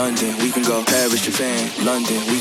London, we can go Paris, Japan, London, we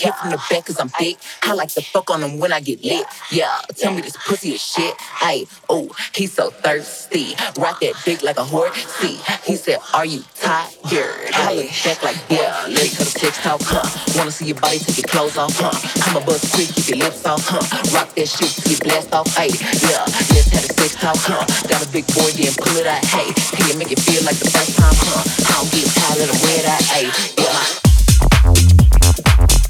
hit from the back cause I'm thick. I like to fuck on him when I get lit. Yeah, tell me this pussy is shit. Ay, oh, he's so thirsty. Rock that dick like a whore. See, he said, Are you tired? I look back like, yeah, let's have a sex talk, huh? Wanna see your body take your clothes off, huh? I'm a buzz quick, keep your lips off, huh? Rock that shit you blast off, ay, yeah, let's have a sex talk, huh? Got a big boy, then pull it out, hey. Can you make it feel like the first time, huh? I don't get tired of the that, ay, yeah.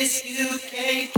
I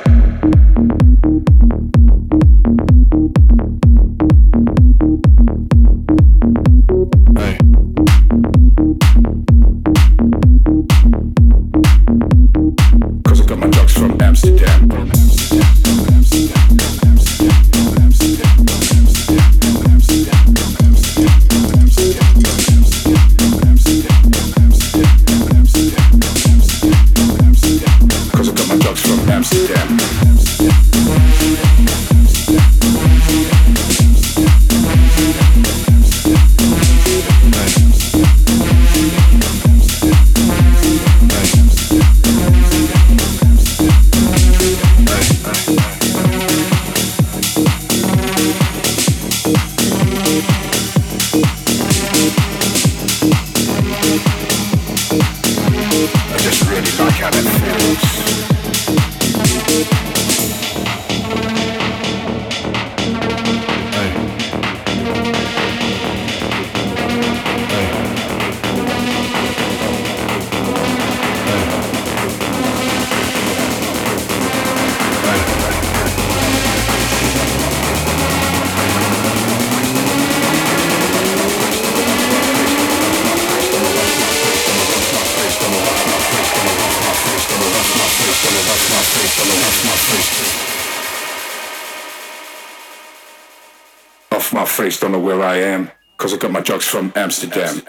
Off my face, don't know where I am, cause I got my drugs from Amsterdam.